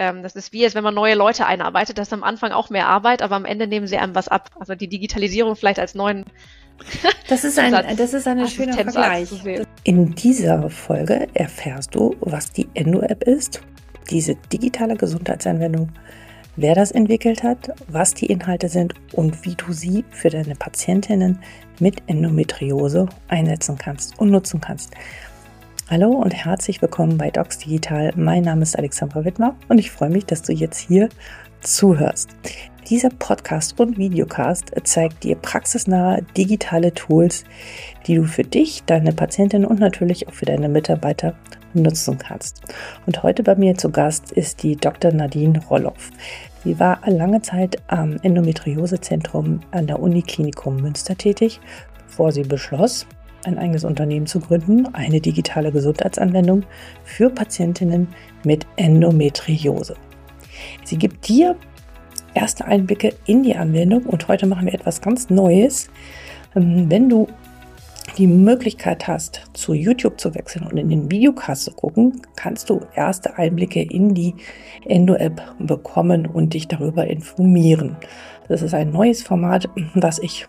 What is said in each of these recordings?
ähm, das ist wie, als wenn man neue Leute einarbeitet, das ist am Anfang auch mehr Arbeit, aber am Ende nehmen sie einem was ab. Also die Digitalisierung vielleicht als neuen das ist ein, das ist ein schöner Vergleich. In dieser Folge erfährst du, was die Endo-App ist, diese digitale Gesundheitsanwendung, wer das entwickelt hat, was die Inhalte sind und wie du sie für deine Patientinnen mit Endometriose einsetzen kannst und nutzen kannst. Hallo und herzlich willkommen bei Docs Digital. Mein Name ist Alexandra Wittmer und ich freue mich, dass du jetzt hier zuhörst. Dieser Podcast und Videocast zeigt dir praxisnahe digitale Tools, die du für dich, deine Patientin und natürlich auch für deine Mitarbeiter nutzen kannst. Und heute bei mir zu Gast ist die Dr. Nadine Rolloff. Sie war lange Zeit am Endometriosezentrum an der Uniklinikum Münster tätig, bevor sie beschloss, ein eigenes Unternehmen zu gründen, eine digitale Gesundheitsanwendung für Patientinnen mit Endometriose. Sie gibt dir erste Einblicke in die Anwendung und heute machen wir etwas ganz Neues. Ähm, wenn du die Möglichkeit hast, zu YouTube zu wechseln und in den Videocast zu gucken, kannst du erste Einblicke in die Endo-App bekommen und dich darüber informieren. Das ist ein neues Format, das ich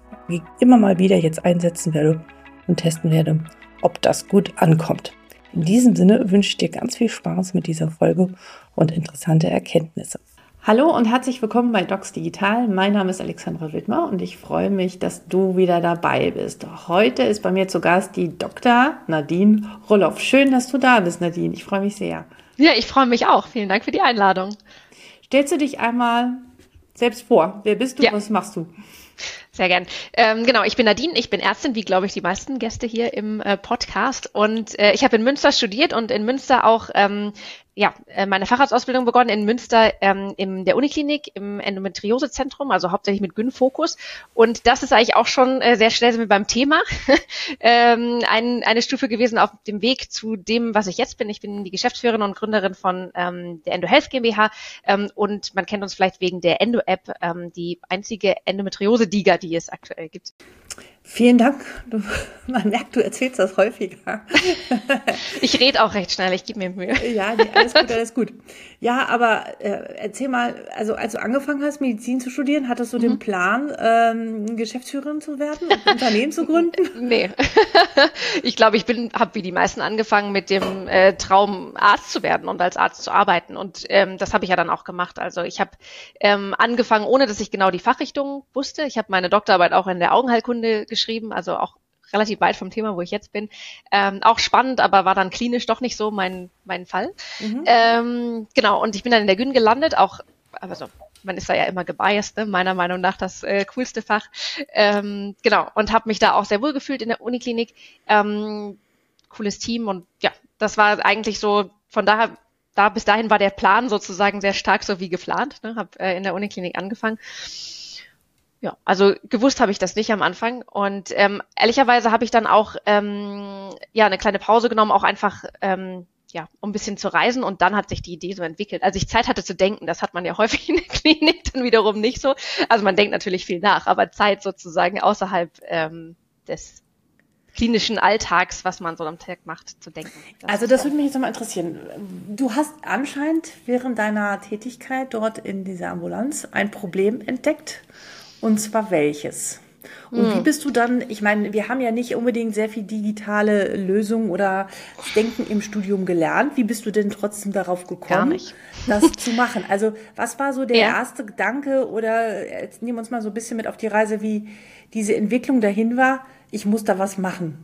immer mal wieder jetzt einsetzen werde und testen werde, ob das gut ankommt. In diesem Sinne wünsche ich dir ganz viel Spaß mit dieser Folge und interessante Erkenntnisse. Hallo und herzlich willkommen bei Docs Digital. Mein Name ist Alexandra Wittmer und ich freue mich, dass du wieder dabei bist. Heute ist bei mir zu Gast die Dr. Nadine Roloff. Schön, dass du da bist, Nadine. Ich freue mich sehr. Ja, ich freue mich auch. Vielen Dank für die Einladung. Stellst du dich einmal selbst vor? Wer bist du? Ja. Was machst du? Sehr gern. Ähm, genau, ich bin Nadine, ich bin Ärztin, wie glaube ich die meisten Gäste hier im äh, Podcast. Und äh, ich habe in Münster studiert und in Münster auch ähm, ja, äh, meine Facharztausbildung begonnen in Münster ähm, in der Uniklinik im Endometriosezentrum, also hauptsächlich mit Gyn-Fokus. Und das ist eigentlich auch schon äh, sehr schnell sind wir beim Thema. ähm, ein, eine Stufe gewesen auf dem Weg zu dem, was ich jetzt bin. Ich bin die Geschäftsführerin und Gründerin von ähm, der EndoHealth GmbH ähm, und man kennt uns vielleicht wegen der Endo-App, ähm, die einzige Endometriose-Diga, die es aktuell gibt. Vielen Dank. Du, man merkt, du erzählst das häufiger. ich rede auch recht schnell, ich gebe mir Mühe. Ja, nee, alles gut, alles gut. Ja, aber äh, erzähl mal, also als du angefangen hast, Medizin zu studieren, hattest du mhm. den Plan, ähm, Geschäftsführerin zu werden, ein Unternehmen zu gründen? Nee. ich glaube, ich bin, habe wie die meisten angefangen mit dem äh, Traum, Arzt zu werden und als Arzt zu arbeiten. Und ähm, das habe ich ja dann auch gemacht. Also ich habe ähm, angefangen, ohne dass ich genau die Fachrichtung wusste. Ich habe meine Doktorarbeit auch in der Augenheilkunde geschrieben, also auch relativ weit vom Thema, wo ich jetzt bin. Ähm, auch spannend, aber war dann klinisch doch nicht so mein, mein Fall. Mhm. Ähm, genau, und ich bin dann in der Gyn gelandet, auch, also man ist da ja immer gebiased, ne? meiner Meinung nach das äh, coolste Fach. Ähm, genau, und habe mich da auch sehr wohl gefühlt in der Uniklinik. Ähm, cooles Team und ja, das war eigentlich so, von daher, da bis dahin war der Plan sozusagen sehr stark so wie geplant. Ne? Habe äh, in der Uniklinik angefangen. Ja, also gewusst habe ich das nicht am Anfang. Und ähm, ehrlicherweise habe ich dann auch ähm, ja eine kleine Pause genommen, auch einfach ähm, ja, um ein bisschen zu reisen und dann hat sich die Idee so entwickelt. Also ich Zeit hatte zu denken, das hat man ja häufig in der Klinik dann wiederum nicht so. Also man denkt natürlich viel nach, aber Zeit sozusagen außerhalb ähm, des klinischen Alltags, was man so am Tag macht, zu denken. Das also das würde mich jetzt nochmal interessieren. Du hast anscheinend während deiner Tätigkeit dort in dieser Ambulanz ein Problem entdeckt und zwar welches? Und hm. wie bist du dann, ich meine, wir haben ja nicht unbedingt sehr viel digitale Lösungen oder Denken im Studium gelernt. Wie bist du denn trotzdem darauf gekommen, das zu machen? Also was war so der ja. erste Gedanke oder jetzt nehmen wir uns mal so ein bisschen mit auf die Reise, wie diese Entwicklung dahin war, ich muss da was machen.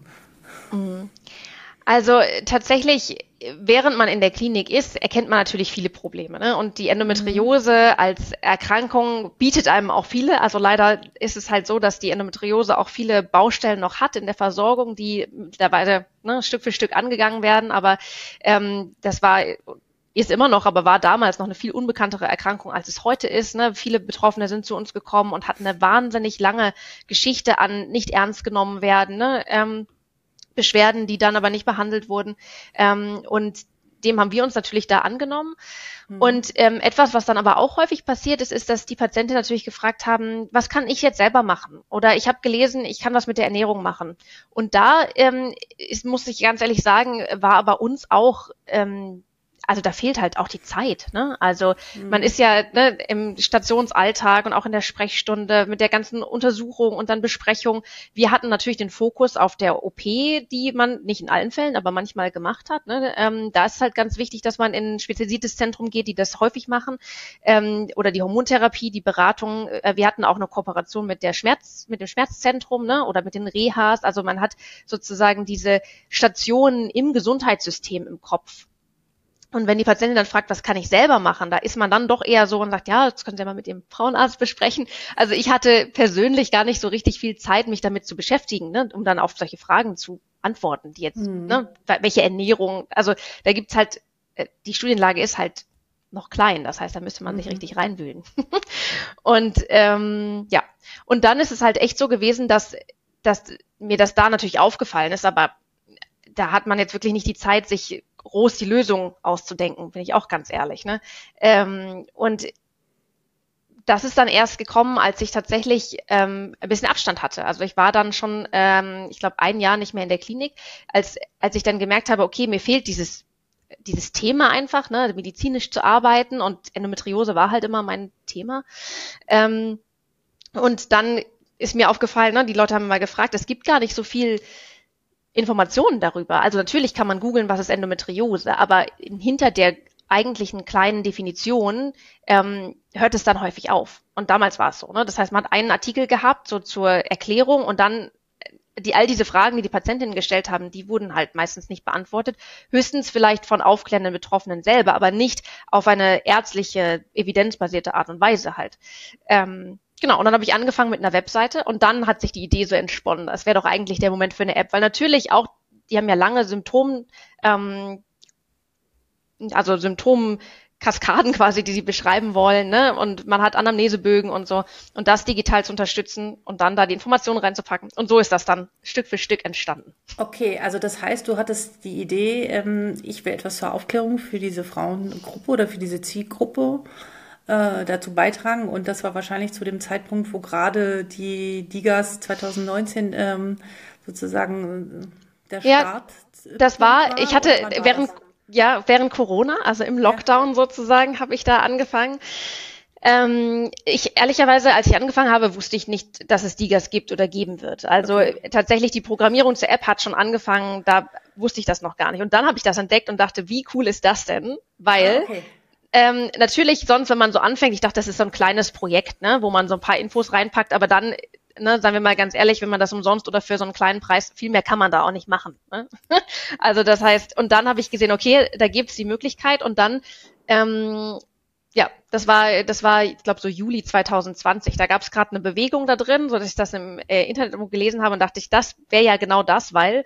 Also tatsächlich, während man in der Klinik ist, erkennt man natürlich viele Probleme. Ne? Und die Endometriose mhm. als Erkrankung bietet einem auch viele. Also leider ist es halt so, dass die Endometriose auch viele Baustellen noch hat in der Versorgung, die mittlerweile ne, Stück für Stück angegangen werden. Aber ähm, das war ist immer noch, aber war damals noch eine viel unbekanntere Erkrankung, als es heute ist. Ne? Viele Betroffene sind zu uns gekommen und hatten eine wahnsinnig lange Geschichte an nicht ernst genommen werden. Ne? Ähm, Beschwerden, die dann aber nicht behandelt wurden. Ähm, und dem haben wir uns natürlich da angenommen. Mhm. Und ähm, etwas, was dann aber auch häufig passiert ist, ist, dass die Patienten natürlich gefragt haben, was kann ich jetzt selber machen? Oder ich habe gelesen, ich kann was mit der Ernährung machen. Und da ähm, ist, muss ich ganz ehrlich sagen, war bei uns auch ähm, also da fehlt halt auch die Zeit. Ne? Also mhm. man ist ja ne, im Stationsalltag und auch in der Sprechstunde mit der ganzen Untersuchung und dann Besprechung. Wir hatten natürlich den Fokus auf der OP, die man nicht in allen Fällen, aber manchmal gemacht hat. Ne? Ähm, da ist halt ganz wichtig, dass man in ein spezialisiertes Zentrum geht, die das häufig machen. Ähm, oder die Hormontherapie, die Beratung. Äh, wir hatten auch eine Kooperation mit der Schmerz, mit dem Schmerzzentrum ne? oder mit den Rehas. Also man hat sozusagen diese Stationen im Gesundheitssystem im Kopf. Und wenn die Patientin dann fragt, was kann ich selber machen, da ist man dann doch eher so und sagt, ja, das können Sie ja mal mit Ihrem Frauenarzt besprechen. Also ich hatte persönlich gar nicht so richtig viel Zeit, mich damit zu beschäftigen, ne, um dann auf solche Fragen zu antworten, die jetzt, mhm. ne, welche Ernährung, also da gibt's halt, äh, die Studienlage ist halt noch klein, das heißt, da müsste man sich mhm. richtig reinwühlen. und ähm, ja, und dann ist es halt echt so gewesen, dass, dass mir das da natürlich aufgefallen ist, aber da hat man jetzt wirklich nicht die Zeit, sich groß die Lösung auszudenken, bin ich auch ganz ehrlich. Ne? Ähm, und das ist dann erst gekommen, als ich tatsächlich ähm, ein bisschen Abstand hatte. Also ich war dann schon, ähm, ich glaube, ein Jahr nicht mehr in der Klinik, als, als ich dann gemerkt habe, okay, mir fehlt dieses, dieses Thema einfach, ne, medizinisch zu arbeiten und Endometriose war halt immer mein Thema. Ähm, und dann ist mir aufgefallen, ne, die Leute haben mal gefragt, es gibt gar nicht so viel Informationen darüber. Also natürlich kann man googeln, was ist Endometriose, aber hinter der eigentlichen kleinen Definition ähm, hört es dann häufig auf. Und damals war es so. Ne? Das heißt, man hat einen Artikel gehabt, so zur Erklärung und dann äh, die all diese Fragen, die die Patientinnen gestellt haben, die wurden halt meistens nicht beantwortet. Höchstens vielleicht von aufklärenden Betroffenen selber, aber nicht auf eine ärztliche, evidenzbasierte Art und Weise halt. Ähm, Genau, und dann habe ich angefangen mit einer Webseite und dann hat sich die Idee so entsponnen. Das wäre doch eigentlich der Moment für eine App, weil natürlich auch, die haben ja lange Symptom, ähm, also Symptomkaskaden quasi, die sie beschreiben wollen, ne? Und man hat Anamnesebögen und so. Und das digital zu unterstützen und dann da die Informationen reinzupacken. Und so ist das dann Stück für Stück entstanden. Okay, also das heißt, du hattest die Idee, ähm, ich will etwas zur Aufklärung für diese Frauengruppe oder für diese Zielgruppe äh, dazu beitragen. Und das war wahrscheinlich zu dem Zeitpunkt, wo gerade die Digas 2019 ähm, sozusagen äh, der Start. Ja, das war, war, ich hatte während, ja, während Corona, also im Lockdown ja. sozusagen, habe ich da angefangen. Ähm, ich ehrlicherweise, als ich angefangen habe, wusste ich nicht, dass es Digas gibt oder geben wird. Also okay. tatsächlich die Programmierung zur App hat schon angefangen, da wusste ich das noch gar nicht. Und dann habe ich das entdeckt und dachte, wie cool ist das denn? Weil ah, okay. Ähm, natürlich, sonst, wenn man so anfängt, ich dachte, das ist so ein kleines Projekt, ne, wo man so ein paar Infos reinpackt, aber dann, ne, sagen wir mal ganz ehrlich, wenn man das umsonst oder für so einen kleinen Preis, viel mehr kann man da auch nicht machen. Ne? also das heißt, und dann habe ich gesehen, okay, da gibt's die Möglichkeit und dann ähm, ja, das war, das war, ich glaube, so Juli 2020. Da gab es gerade eine Bewegung da drin, so dass ich das im äh, Internet gelesen habe und dachte ich, das wäre ja genau das, weil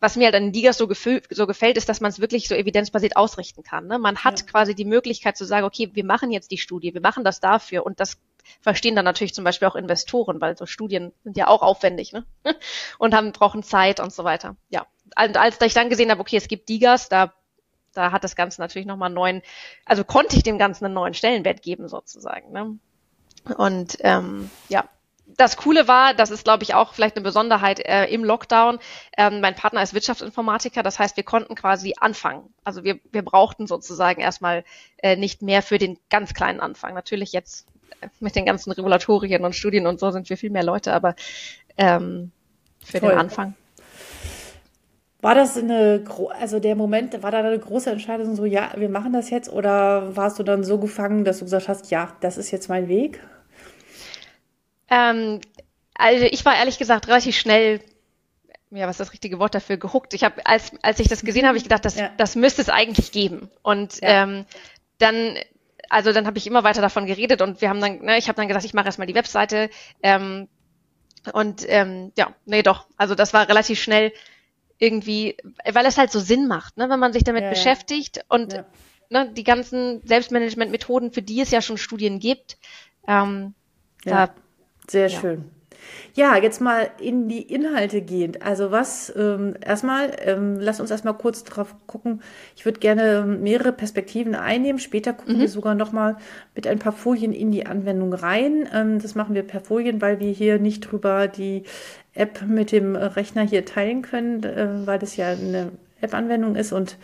was mir halt an Digas so, so gefällt, ist, dass man es wirklich so evidenzbasiert ausrichten kann. Ne? Man hat ja. quasi die Möglichkeit zu sagen, okay, wir machen jetzt die Studie, wir machen das dafür und das verstehen dann natürlich zum Beispiel auch Investoren, weil so Studien sind ja auch aufwendig ne? und haben brauchen Zeit und so weiter. Ja, und als ich dann gesehen habe, okay, es gibt Digas, da da hat das Ganze natürlich nochmal einen neuen, also konnte ich dem Ganzen einen neuen Stellenwert geben sozusagen. Ne? Und ähm, ja, das Coole war, das ist, glaube ich, auch vielleicht eine Besonderheit äh, im Lockdown. Ähm, mein Partner ist Wirtschaftsinformatiker, das heißt, wir konnten quasi anfangen. Also wir, wir brauchten sozusagen erstmal äh, nicht mehr für den ganz kleinen Anfang. Natürlich jetzt äh, mit den ganzen Regulatorien und Studien und so sind wir viel mehr Leute, aber ähm, für Toll. den Anfang. War das eine, also der Moment, war da eine große Entscheidung, so, ja, wir machen das jetzt? Oder warst du dann so gefangen, dass du gesagt hast, ja, das ist jetzt mein Weg? Ähm, also ich war ehrlich gesagt relativ schnell, ja, was ist das richtige Wort dafür, gehuckt. Ich habe, als, als ich das gesehen habe, ich gedacht, das, ja. das müsste es eigentlich geben. Und ja. ähm, dann, also dann habe ich immer weiter davon geredet und wir haben dann, ne, ich habe dann gesagt, ich mache erstmal die Webseite. Ähm, und ähm, ja, nee, doch. Also das war relativ schnell irgendwie, weil es halt so Sinn macht, ne, wenn man sich damit ja, beschäftigt und ne, die ganzen Selbstmanagement-Methoden, für die es ja schon Studien gibt, ähm, da sehr ja. schön. Ja, jetzt mal in die Inhalte gehend. Also was, ähm, erstmal, ähm, lass uns erstmal kurz drauf gucken. Ich würde gerne mehrere Perspektiven einnehmen. Später gucken mhm. wir sogar nochmal mit ein paar Folien in die Anwendung rein. Ähm, das machen wir per Folien, weil wir hier nicht drüber die App mit dem Rechner hier teilen können, äh, weil das ja eine App-Anwendung ist und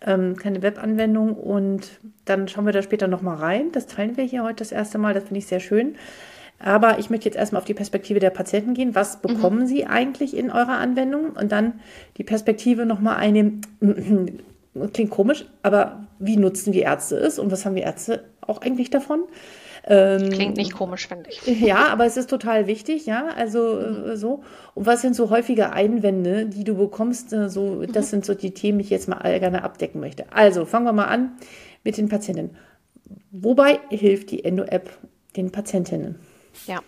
ähm, keine Webanwendung und dann schauen wir da später nochmal rein. Das teilen wir hier heute das erste Mal, das finde ich sehr schön. Aber ich möchte jetzt erstmal auf die Perspektive der Patienten gehen. Was mhm. bekommen mhm. Sie eigentlich in eurer Anwendung? Und dann die Perspektive nochmal einnehmen. Klingt komisch, aber wie nutzen die Ärzte es und was haben die Ärzte auch eigentlich davon? Ähm, Klingt nicht komisch, finde ich. Ja, aber es ist total wichtig, ja. Also mhm. so. Und was sind so häufige Einwände, die du bekommst? Äh, so, das mhm. sind so die Themen, die ich jetzt mal gerne abdecken möchte. Also fangen wir mal an mit den Patientinnen. Wobei hilft die Endo-App den Patientinnen? Ja.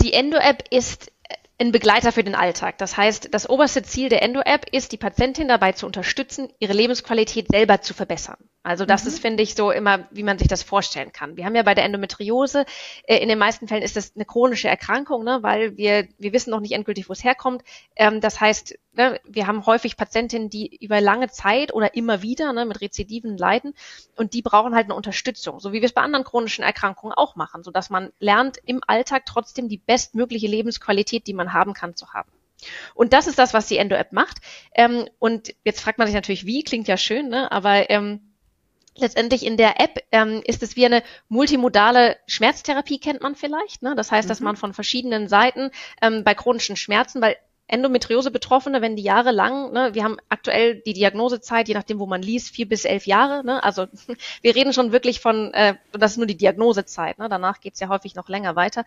Die Endo-App ist ein Begleiter für den Alltag. Das heißt, das oberste Ziel der Endo-App ist, die Patientin dabei zu unterstützen, ihre Lebensqualität selber zu verbessern. Also das mhm. ist, finde ich, so immer, wie man sich das vorstellen kann. Wir haben ja bei der Endometriose, äh, in den meisten Fällen ist das eine chronische Erkrankung, ne, weil wir, wir wissen noch nicht endgültig, wo es herkommt. Ähm, das heißt, ne, wir haben häufig Patientinnen, die über lange Zeit oder immer wieder ne, mit Rezidiven leiden und die brauchen halt eine Unterstützung, so wie wir es bei anderen chronischen Erkrankungen auch machen, sodass man lernt, im Alltag trotzdem die bestmögliche Lebensqualität, die man haben kann, zu haben. Und das ist das, was die Endo-App macht. Ähm, und jetzt fragt man sich natürlich, wie, klingt ja schön, ne? aber ähm, letztendlich in der App ähm, ist es wie eine multimodale Schmerztherapie, kennt man vielleicht. Ne? Das heißt, mhm. dass man von verschiedenen Seiten ähm, bei chronischen Schmerzen, weil Endometriose-Betroffene, wenn die jahrelang, ne, wir haben aktuell die Diagnosezeit, je nachdem, wo man liest, vier bis elf Jahre. Ne, also wir reden schon wirklich von, äh, das ist nur die Diagnosezeit, ne, danach geht's ja häufig noch länger weiter.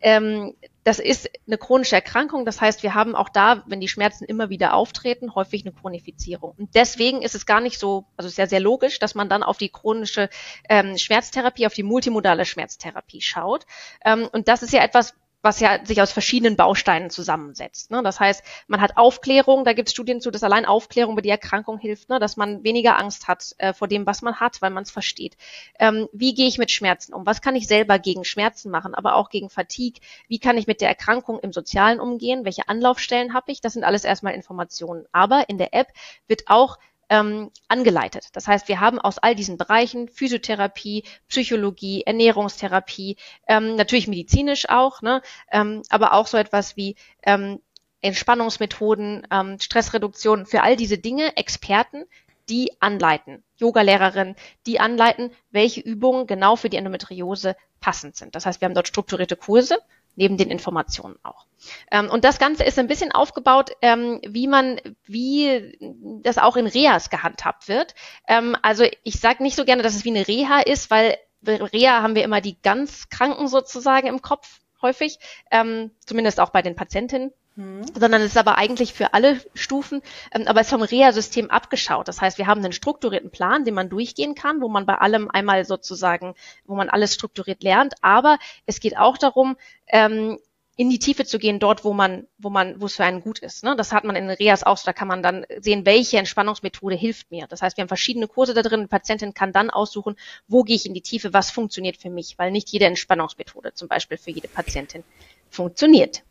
Ähm, das ist eine chronische Erkrankung, das heißt, wir haben auch da, wenn die Schmerzen immer wieder auftreten, häufig eine Chronifizierung. Und deswegen ist es gar nicht so, also sehr, sehr logisch, dass man dann auf die chronische ähm, Schmerztherapie, auf die multimodale Schmerztherapie schaut. Ähm, und das ist ja etwas, was ja sich aus verschiedenen Bausteinen zusammensetzt. Ne? Das heißt, man hat Aufklärung, da gibt es Studien zu, dass allein Aufklärung über die Erkrankung hilft, ne? dass man weniger Angst hat äh, vor dem, was man hat, weil man es versteht. Ähm, wie gehe ich mit Schmerzen um? Was kann ich selber gegen Schmerzen machen, aber auch gegen Fatigue? Wie kann ich mit der Erkrankung im Sozialen umgehen? Welche Anlaufstellen habe ich? Das sind alles erstmal Informationen. Aber in der App wird auch ähm, angeleitet. Das heißt, wir haben aus all diesen Bereichen Physiotherapie, Psychologie, Ernährungstherapie, ähm, natürlich medizinisch auch, ne, ähm, aber auch so etwas wie ähm, Entspannungsmethoden, ähm, Stressreduktion, für all diese Dinge Experten, die anleiten, Yoga-Lehrerin, die anleiten, welche Übungen genau für die Endometriose passend sind. Das heißt, wir haben dort strukturierte Kurse, neben den Informationen auch. Ähm, und das Ganze ist ein bisschen aufgebaut, ähm, wie man, wie das auch in Reas gehandhabt wird. Ähm, also ich sage nicht so gerne, dass es wie eine Reha ist, weil Reha haben wir immer die ganz Kranken sozusagen im Kopf häufig, ähm, zumindest auch bei den Patientinnen. Mhm. sondern es ist aber eigentlich für alle Stufen, ähm, aber es ist vom REA-System abgeschaut. Das heißt, wir haben einen strukturierten Plan, den man durchgehen kann, wo man bei allem einmal sozusagen, wo man alles strukturiert lernt. Aber es geht auch darum, ähm, in die Tiefe zu gehen, dort, wo man, wo man, wo es für einen gut ist. Ne? Das hat man in Reas auch, da kann man dann sehen, welche Entspannungsmethode hilft mir. Das heißt, wir haben verschiedene Kurse da drin. Die Patientin kann dann aussuchen, wo gehe ich in die Tiefe, was funktioniert für mich, weil nicht jede Entspannungsmethode zum Beispiel für jede Patientin funktioniert.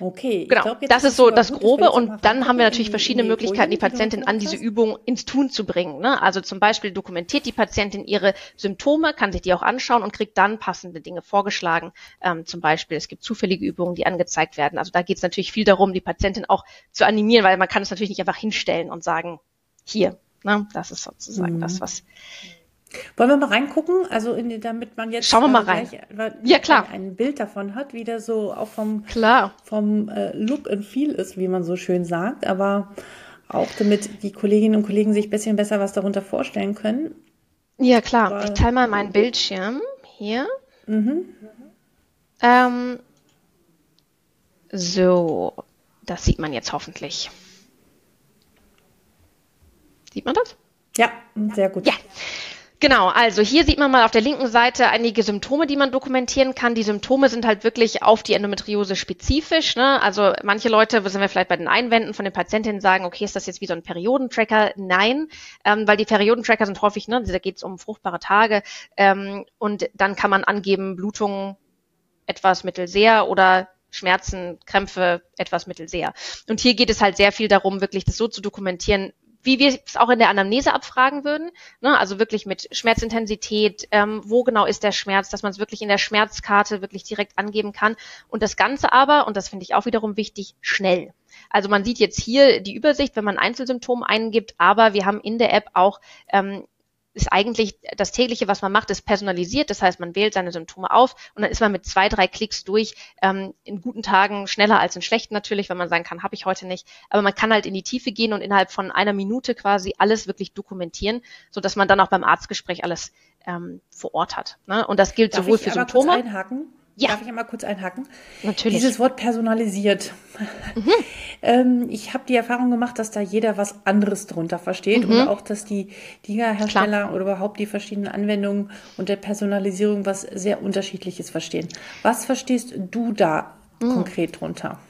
Okay, genau. Glaub, das ist so das Grobe und dann haben wir natürlich verschiedene Möglichkeiten, die Patientin an diese Übung ins Tun zu bringen. Ne? Also zum Beispiel dokumentiert die Patientin ihre Symptome, kann sich die auch anschauen und kriegt dann passende Dinge vorgeschlagen. Ähm, zum Beispiel, es gibt zufällige Übungen, die angezeigt werden. Also da geht es natürlich viel darum, die Patientin auch zu animieren, weil man kann es natürlich nicht einfach hinstellen und sagen, hier, ne? das ist sozusagen mhm. das, was wollen wir mal reingucken? Also in, damit man jetzt Schauen wir mal rein. Gleich, ja, klar. Ein, ein, Bild davon hat, wie der so auch vom, klar. vom äh, Look and Feel ist, wie man so schön sagt. Aber auch damit die Kolleginnen und Kollegen sich ein bisschen besser was darunter vorstellen können. Ja, klar. Aber, ich teile mal meinen Bildschirm hier. Mhm. Ähm, so, das sieht man jetzt hoffentlich. Sieht man das? Ja, sehr gut. Ja. Genau, also hier sieht man mal auf der linken Seite einige Symptome, die man dokumentieren kann. Die Symptome sind halt wirklich auf die Endometriose spezifisch. Ne? Also manche Leute, wo sind wir vielleicht bei den Einwänden von den Patientinnen, sagen, okay, ist das jetzt wie so ein Periodentracker? Nein, ähm, weil die Periodentracker sind häufig, ne, da geht es um fruchtbare Tage ähm, und dann kann man angeben, Blutungen etwas mittelseer oder Schmerzen, Krämpfe etwas mittelseer. Und hier geht es halt sehr viel darum, wirklich das so zu dokumentieren, wie wir es auch in der Anamnese abfragen würden, ne? also wirklich mit Schmerzintensität, ähm, wo genau ist der Schmerz, dass man es wirklich in der Schmerzkarte wirklich direkt angeben kann und das Ganze aber, und das finde ich auch wiederum wichtig, schnell. Also man sieht jetzt hier die Übersicht, wenn man Einzelsymptome eingibt, aber wir haben in der App auch ähm, ist eigentlich das tägliche, was man macht, ist personalisiert. Das heißt, man wählt seine Symptome auf und dann ist man mit zwei, drei Klicks durch. Ähm, in guten Tagen schneller als in schlechten natürlich, wenn man sagen kann, habe ich heute nicht. Aber man kann halt in die Tiefe gehen und innerhalb von einer Minute quasi alles wirklich dokumentieren, so dass man dann auch beim Arztgespräch alles ähm, vor Ort hat. Ne? Und das gilt Darf sowohl für Symptome. Einhaken? Ja. Darf ich einmal kurz einhaken? Natürlich. Dieses Wort personalisiert. Mhm. ähm, ich habe die Erfahrung gemacht, dass da jeder was anderes drunter versteht mhm. und auch, dass die Liga-Hersteller oder überhaupt die verschiedenen Anwendungen unter Personalisierung was sehr Unterschiedliches verstehen. Was verstehst du da mhm. konkret drunter?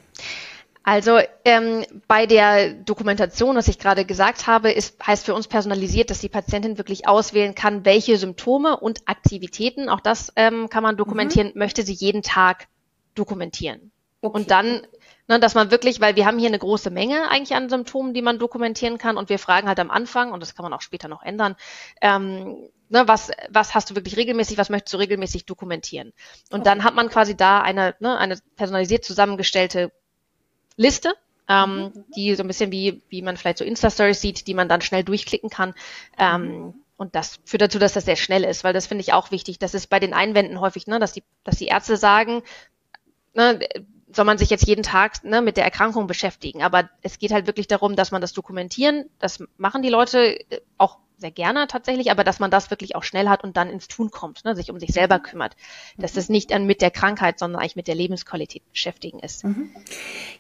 Also ähm, bei der Dokumentation, was ich gerade gesagt habe, ist, heißt für uns personalisiert, dass die Patientin wirklich auswählen kann, welche Symptome und Aktivitäten, auch das ähm, kann man dokumentieren, mhm. möchte sie jeden Tag dokumentieren. Okay. Und dann, ne, dass man wirklich, weil wir haben hier eine große Menge eigentlich an Symptomen, die man dokumentieren kann und wir fragen halt am Anfang, und das kann man auch später noch ändern, ähm, ne, was, was hast du wirklich regelmäßig, was möchtest du regelmäßig dokumentieren? Und okay. dann hat man quasi da eine, ne, eine personalisiert zusammengestellte Liste, ähm, mhm. die so ein bisschen wie, wie man vielleicht so Insta-Stories sieht, die man dann schnell durchklicken kann. Ähm, mhm. Und das führt dazu, dass das sehr schnell ist, weil das finde ich auch wichtig. Das ist bei den Einwänden häufig, ne, dass die, dass die Ärzte sagen, ne, soll man sich jetzt jeden Tag ne, mit der Erkrankung beschäftigen. Aber es geht halt wirklich darum, dass man das dokumentieren. Das machen die Leute äh, auch sehr gerne tatsächlich, aber dass man das wirklich auch schnell hat und dann ins Tun kommt, ne, sich um sich selber mhm. kümmert. Dass das nicht dann mit der Krankheit, sondern eigentlich mit der Lebensqualität beschäftigen ist. Mhm.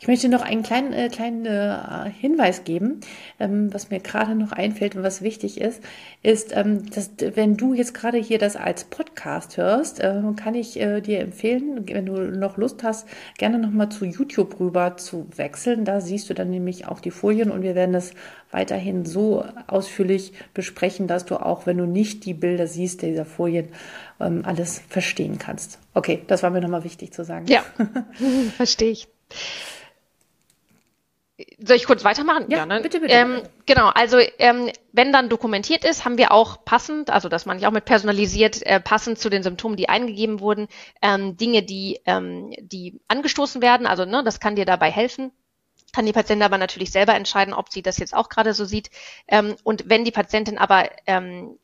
Ich möchte noch einen kleinen, äh, kleinen äh, Hinweis geben, ähm, was mir gerade noch einfällt und was wichtig ist, ist, ähm, dass wenn du jetzt gerade hier das als Podcast hörst, äh, kann ich äh, dir empfehlen, wenn du noch Lust hast, gerne nochmal zu YouTube rüber zu wechseln. Da siehst du dann nämlich auch die Folien und wir werden das weiterhin so ausführlich besprechen, dass du auch, wenn du nicht die Bilder siehst dieser Folien, ähm, alles verstehen kannst. Okay, das war mir nochmal wichtig zu sagen. Ja, verstehe ich. Soll ich kurz weitermachen? Ja, ja ne? bitte, bitte. Ähm, genau, also ähm, wenn dann dokumentiert ist, haben wir auch passend, also das meine ich auch mit personalisiert, äh, passend zu den Symptomen, die eingegeben wurden, ähm, Dinge, die, ähm, die angestoßen werden. Also ne, das kann dir dabei helfen kann die Patientin aber natürlich selber entscheiden, ob sie das jetzt auch gerade so sieht. Ähm, und wenn die Patientin aber ähm,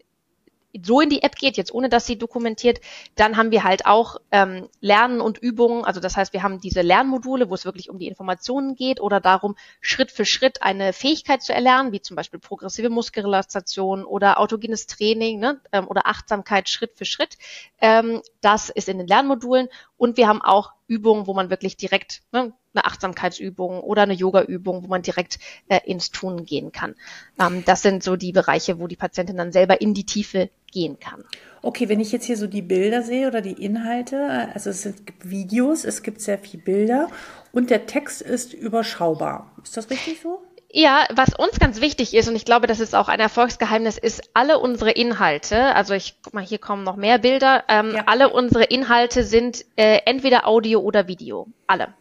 so in die App geht, jetzt ohne dass sie dokumentiert, dann haben wir halt auch ähm, Lernen und Übungen. Also das heißt, wir haben diese Lernmodule, wo es wirklich um die Informationen geht oder darum, Schritt für Schritt eine Fähigkeit zu erlernen, wie zum Beispiel progressive Muskelrelaxation oder autogenes Training ne, ähm, oder Achtsamkeit Schritt für Schritt. Ähm, das ist in den Lernmodulen. Und wir haben auch Übungen, wo man wirklich direkt ne, eine Achtsamkeitsübung oder eine Yoga-Übung, wo man direkt äh, ins Tun gehen kann. Ähm, das sind so die Bereiche, wo die Patientin dann selber in die Tiefe gehen kann. Okay, wenn ich jetzt hier so die Bilder sehe oder die Inhalte, also es gibt Videos, es gibt sehr viele Bilder und der Text ist überschaubar. Ist das richtig so? Ja, was uns ganz wichtig ist, und ich glaube, das ist auch ein Erfolgsgeheimnis, ist alle unsere Inhalte, also ich guck mal, hier kommen noch mehr Bilder, ähm, ja. alle unsere Inhalte sind äh, entweder Audio oder Video. Alle.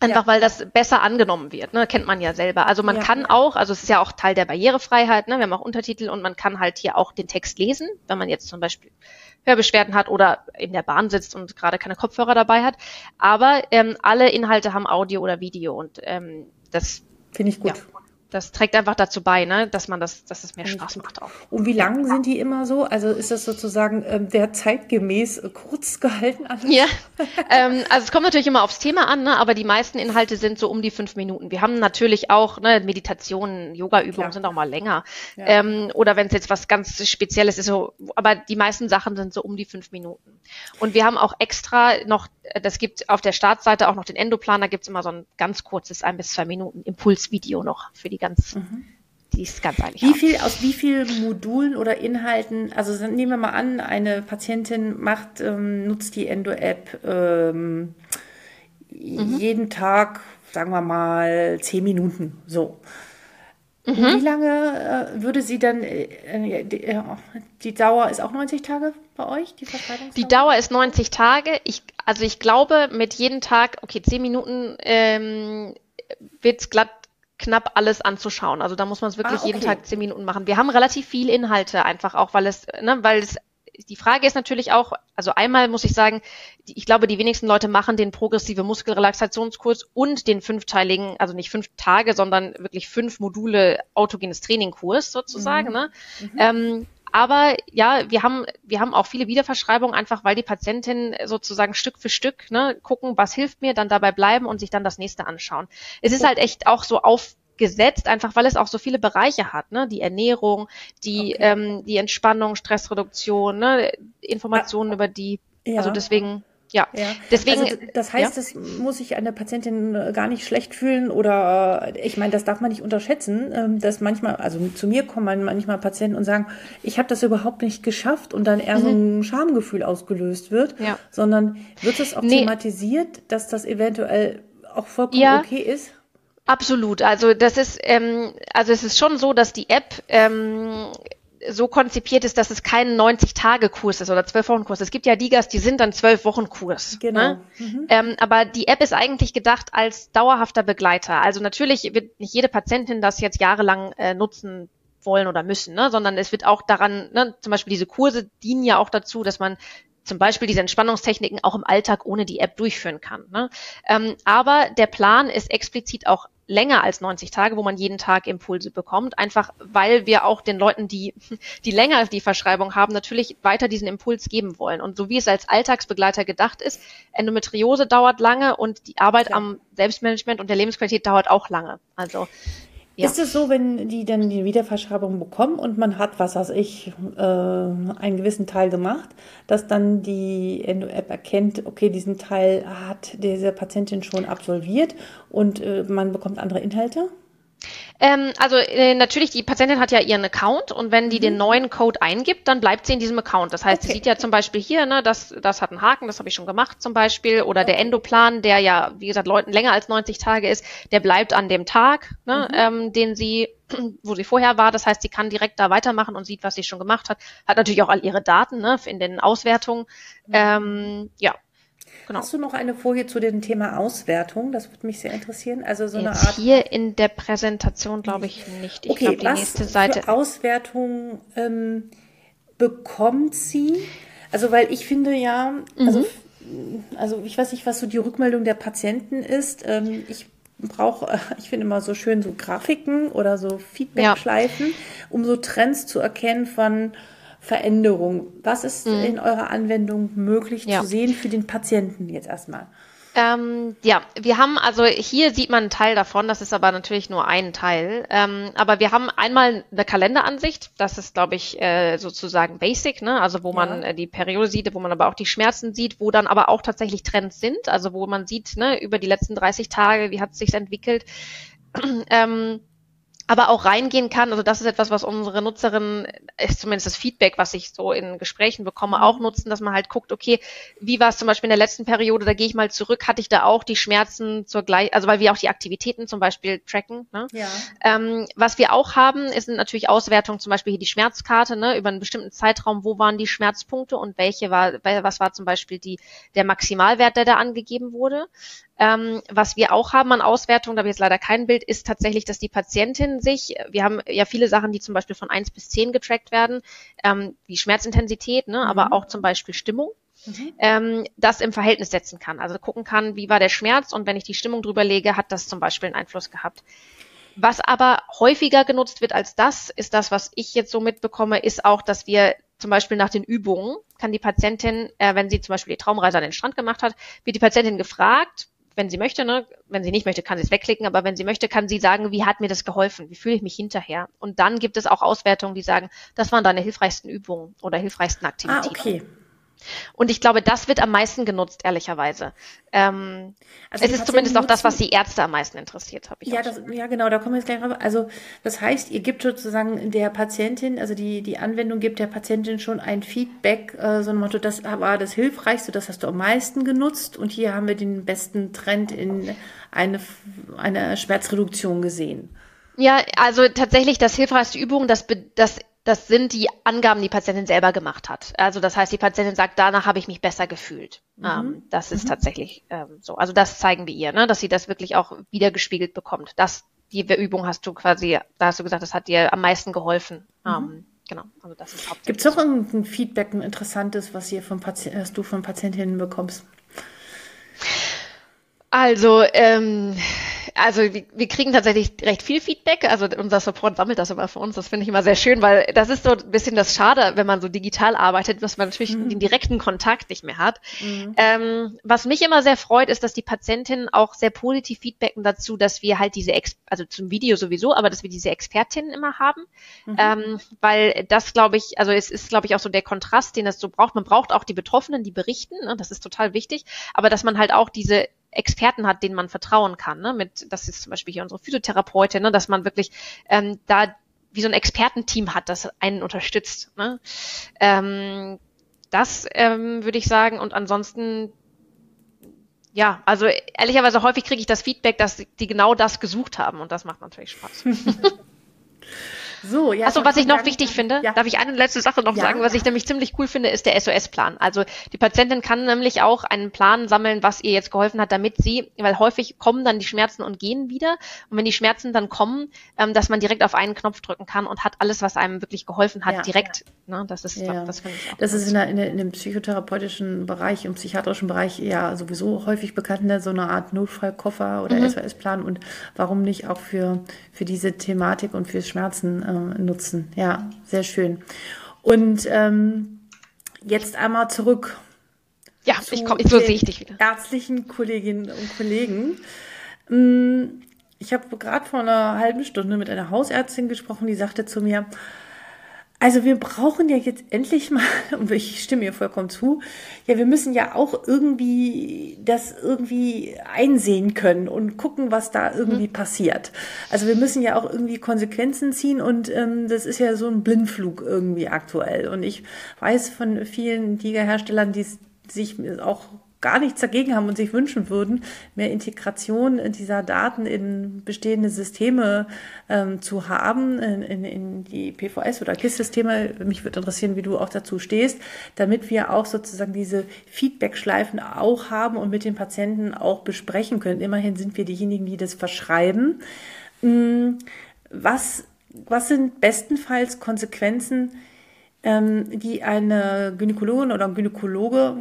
Einfach ja. weil das besser angenommen wird, ne? kennt man ja selber. Also man ja. kann auch, also es ist ja auch Teil der Barrierefreiheit, ne? wir haben auch Untertitel und man kann halt hier auch den Text lesen, wenn man jetzt zum Beispiel Hörbeschwerden hat oder in der Bahn sitzt und gerade keine Kopfhörer dabei hat. Aber ähm, alle Inhalte haben Audio oder Video und ähm, das finde ich gut. Ja das trägt einfach dazu bei, ne, dass man das, dass es mehr Spaß macht auch. Und wie lang sind die immer so? Also ist das sozusagen ähm, der zeitgemäß kurz gehalten? Alles? Ja, ähm, also es kommt natürlich immer aufs Thema an, ne, aber die meisten Inhalte sind so um die fünf Minuten. Wir haben natürlich auch ne, Meditationen, Yoga-Übungen sind auch mal länger. Ja. Ähm, oder wenn es jetzt was ganz Spezielles ist, so, aber die meisten Sachen sind so um die fünf Minuten. Und wir haben auch extra noch, das gibt auf der Startseite auch noch den Endoplan, da gibt's immer so ein ganz kurzes ein bis zwei Minuten Impulsvideo noch für die ganz, mhm. die ist ganz eigentlich. Wie viel, aus wie vielen Modulen oder Inhalten, also nehmen wir mal an, eine Patientin macht, ähm, nutzt die Endo-App ähm, mhm. jeden Tag, sagen wir mal, zehn Minuten, so. Mhm. Wie lange äh, würde sie dann, äh, die, äh, die, Dauer ist auch 90 Tage bei euch, die? Die Dauer ist 90 Tage. Ich, also ich glaube, mit jedem Tag, okay, 10 Minuten ähm, wird es glatt knapp alles anzuschauen. Also da muss man es wirklich ah, okay. jeden Tag zehn Minuten machen. Wir haben relativ viel Inhalte einfach auch, weil es, ne, weil es die Frage ist natürlich auch, also einmal muss ich sagen, ich glaube, die wenigsten Leute machen den progressive Muskelrelaxationskurs und den fünfteiligen, also nicht fünf Tage, sondern wirklich fünf Module autogenes Trainingkurs sozusagen. Mhm. Ne? Mhm. Ähm, aber ja, wir haben, wir haben auch viele Wiederverschreibungen, einfach weil die Patientinnen sozusagen Stück für Stück ne, gucken, was hilft mir, dann dabei bleiben und sich dann das nächste anschauen. Es ist halt echt auch so auf gesetzt, einfach weil es auch so viele Bereiche hat, ne? Die Ernährung, die, okay. ähm, die Entspannung, Stressreduktion, ne? Informationen ja. über die. Ja. Also deswegen. Ja, ja. deswegen. Also das heißt, ja? das muss sich eine Patientin äh, gar nicht schlecht fühlen oder ich meine, das darf man nicht unterschätzen, ähm, dass manchmal, also zu mir kommen manchmal Patienten und sagen, ich habe das überhaupt nicht geschafft und dann eher mhm. so ein Schamgefühl ausgelöst wird, ja. sondern wird es auch nee. thematisiert, dass das eventuell auch vollkommen ja. okay ist? Absolut. Also das ist, ähm, also es ist schon so, dass die App ähm, so konzipiert ist, dass es kein 90-Tage-Kurs ist oder 12-Wochen-Kurs. Es gibt ja Digas, die sind dann 12-Wochen-Kurs. Genau. Ne? Mhm. Ähm, aber die App ist eigentlich gedacht als dauerhafter Begleiter. Also natürlich wird nicht jede Patientin das jetzt jahrelang äh, nutzen wollen oder müssen, ne? sondern es wird auch daran, ne, zum Beispiel diese Kurse dienen ja auch dazu, dass man zum Beispiel diese Entspannungstechniken auch im Alltag ohne die App durchführen kann. Ne? Ähm, aber der Plan ist explizit auch länger als 90 Tage, wo man jeden Tag Impulse bekommt, einfach weil wir auch den Leuten, die, die länger die Verschreibung haben, natürlich weiter diesen Impuls geben wollen. Und so wie es als Alltagsbegleiter gedacht ist, Endometriose dauert lange und die Arbeit ja. am Selbstmanagement und der Lebensqualität dauert auch lange. Also ja. Ist es so, wenn die dann die Wiederverschreibung bekommen und man hat, was weiß ich, äh, einen gewissen Teil gemacht, dass dann die Endo-App erkennt, okay, diesen Teil hat diese Patientin schon absolviert und äh, man bekommt andere Inhalte? Ähm, also äh, natürlich, die Patientin hat ja ihren Account und wenn die mhm. den neuen Code eingibt, dann bleibt sie in diesem Account. Das heißt, okay. sie sieht ja zum Beispiel hier, ne, das, das hat einen Haken, das habe ich schon gemacht zum Beispiel. Oder okay. der Endoplan, der ja, wie gesagt, Leuten länger als 90 Tage ist, der bleibt an dem Tag, ne, mhm. ähm, den sie wo sie vorher war. Das heißt, sie kann direkt da weitermachen und sieht, was sie schon gemacht hat. Hat natürlich auch all ihre Daten ne, in den Auswertungen. Mhm. Ähm, ja, Genau. Hast du noch eine Folie zu dem Thema Auswertung? Das würde mich sehr interessieren. Also so Jetzt eine Art. Hier in der Präsentation glaube ich nicht. Ich okay, glaube, die was nächste Seite. Für Auswertung ähm, bekommt sie? Also, weil ich finde ja, also, mhm. also ich weiß nicht, was so die Rückmeldung der Patienten ist. Ähm, ich brauche, ich finde immer so schön so Grafiken oder so Feedback-Schleifen, ja. um so Trends zu erkennen von Veränderung. Was ist mhm. in eurer Anwendung möglich ja. zu sehen für den Patienten jetzt erstmal? Ähm, ja, wir haben, also hier sieht man einen Teil davon, das ist aber natürlich nur ein Teil. Ähm, aber wir haben einmal eine Kalenderansicht, das ist, glaube ich, äh, sozusagen basic, ne? Also wo ja. man äh, die Periode sieht, wo man aber auch die Schmerzen sieht, wo dann aber auch tatsächlich Trends sind, also wo man sieht, ne, über die letzten 30 Tage, wie hat es sich entwickelt. ähm, aber auch reingehen kann. Also das ist etwas, was unsere Nutzerinnen, ist zumindest das Feedback, was ich so in Gesprächen bekomme, auch nutzen, dass man halt guckt, okay, wie war es zum Beispiel in der letzten Periode, da gehe ich mal zurück, hatte ich da auch die Schmerzen zur gleich, also weil wir auch die Aktivitäten zum Beispiel tracken. Ne? Ja. Ähm, was wir auch haben, ist natürlich Auswertung, zum Beispiel hier die Schmerzkarte, ne, über einen bestimmten Zeitraum, wo waren die Schmerzpunkte und welche war, was war zum Beispiel die, der Maximalwert, der da angegeben wurde. Ähm, was wir auch haben an Auswertung, da habe ich jetzt leider kein Bild, ist tatsächlich, dass die Patientin sich, wir haben ja viele Sachen, die zum Beispiel von eins bis zehn getrackt werden, ähm, wie Schmerzintensität, ne, mhm. aber auch zum Beispiel Stimmung. Mhm. Ähm, das im Verhältnis setzen kann. Also gucken kann, wie war der Schmerz und wenn ich die Stimmung drüber lege, hat das zum Beispiel einen Einfluss gehabt. Was aber häufiger genutzt wird als das, ist das, was ich jetzt so mitbekomme, ist auch, dass wir zum Beispiel nach den Übungen, kann die Patientin, äh, wenn sie zum Beispiel die Traumreise an den Strand gemacht hat, wird die Patientin gefragt, wenn sie möchte, ne, wenn sie nicht möchte, kann sie es wegklicken, aber wenn sie möchte, kann sie sagen, wie hat mir das geholfen? Wie fühle ich mich hinterher? Und dann gibt es auch Auswertungen, die sagen, das waren deine hilfreichsten Übungen oder hilfreichsten Aktivitäten. Ah, okay. Und ich glaube, das wird am meisten genutzt, ehrlicherweise. Ähm, also es ist zumindest auch das, was die Ärzte am meisten interessiert, habe ich ja, das, ja, genau, da kommen wir jetzt gleich drauf. Also das heißt, ihr gebt sozusagen der Patientin, also die, die Anwendung gibt der Patientin schon ein Feedback, äh, so ein Motto, das war das Hilfreichste, das hast du am meisten genutzt und hier haben wir den besten Trend in eine, eine Schmerzreduktion gesehen. Ja, also tatsächlich das hilfreichste Übung, das, das das sind die Angaben, die Patientin selber gemacht hat. Also das heißt, die Patientin sagt, danach habe ich mich besser gefühlt. Mhm. Ähm, das ist mhm. tatsächlich ähm, so. Also das zeigen wir ihr, ne, dass sie das wirklich auch wiedergespiegelt bekommt. Das die Übung hast du quasi, da hast du gesagt, das hat dir am meisten geholfen. Mhm. Ähm, genau, also das ist Gibt es noch irgendein Feedback, ein interessantes, was, ihr vom was du von Patientinnen bekommst? Also, ähm, also wir, wir kriegen tatsächlich recht viel Feedback. Also unser Support sammelt das immer für uns. Das finde ich immer sehr schön, weil das ist so ein bisschen das Schade, wenn man so digital arbeitet, dass man natürlich mhm. den direkten Kontakt nicht mehr hat. Mhm. Ähm, was mich immer sehr freut, ist, dass die Patientinnen auch sehr positiv feedbacken dazu, dass wir halt diese, Ex also zum Video sowieso, aber dass wir diese Expertinnen immer haben. Mhm. Ähm, weil das, glaube ich, also es ist, glaube ich, auch so der Kontrast, den es so braucht. Man braucht auch die Betroffenen, die berichten. Ne? Das ist total wichtig. Aber dass man halt auch diese Experten hat, denen man vertrauen kann. Ne? Mit, das ist zum Beispiel hier unsere Physiotherapeutin, ne? dass man wirklich ähm, da wie so ein Expertenteam hat, das einen unterstützt. Ne? Ähm, das ähm, würde ich sagen. Und ansonsten, ja, also ehrlicherweise häufig kriege ich das Feedback, dass die genau das gesucht haben und das macht natürlich Spaß. So, ja. Achso, was ich noch wichtig finde, ja. darf ich eine letzte Sache noch ja, sagen, was ich nämlich ziemlich cool finde, ist der SOS-Plan. Also die Patientin kann nämlich auch einen Plan sammeln, was ihr jetzt geholfen hat, damit sie, weil häufig kommen dann die Schmerzen und gehen wieder. Und wenn die Schmerzen dann kommen, ähm, dass man direkt auf einen Knopf drücken kann und hat alles, was einem wirklich geholfen hat, direkt. Ne, das ist, das finde ich auch. Das ist in, der, in, in, dem psychotherapeutischen Bereich, im psychiatrischen Bereich ja sowieso häufig bekannt, ne? so eine Art Notfallkoffer oder mhm. SOS-Plan und warum nicht auch für, für diese Thematik und für Schmerzen äh, nutzen. Ja, sehr schön. Und ähm, jetzt einmal zurück. Ja, ich komme, so sehe ich dich wieder. Ärztlichen Kolleginnen und Kollegen. Mm, ich habe gerade vor einer halben Stunde mit einer Hausärztin gesprochen, die sagte zu mir, also wir brauchen ja jetzt endlich mal, und ich stimme ihr vollkommen zu, ja, wir müssen ja auch irgendwie das irgendwie einsehen können und gucken, was da irgendwie mhm. passiert. Also wir müssen ja auch irgendwie Konsequenzen ziehen und ähm, das ist ja so ein Blindflug irgendwie aktuell. Und ich weiß von vielen Liga-Herstellern, die sich auch gar nichts dagegen haben und sich wünschen würden, mehr Integration dieser Daten in bestehende Systeme ähm, zu haben, in, in, in die PVS oder KISS-Systeme. Mich würde interessieren, wie du auch dazu stehst, damit wir auch sozusagen diese Feedback-Schleifen auch haben und mit den Patienten auch besprechen können. Immerhin sind wir diejenigen, die das verschreiben. Hm, was, was sind bestenfalls Konsequenzen, ähm, die eine Gynäkologin oder ein Gynäkologe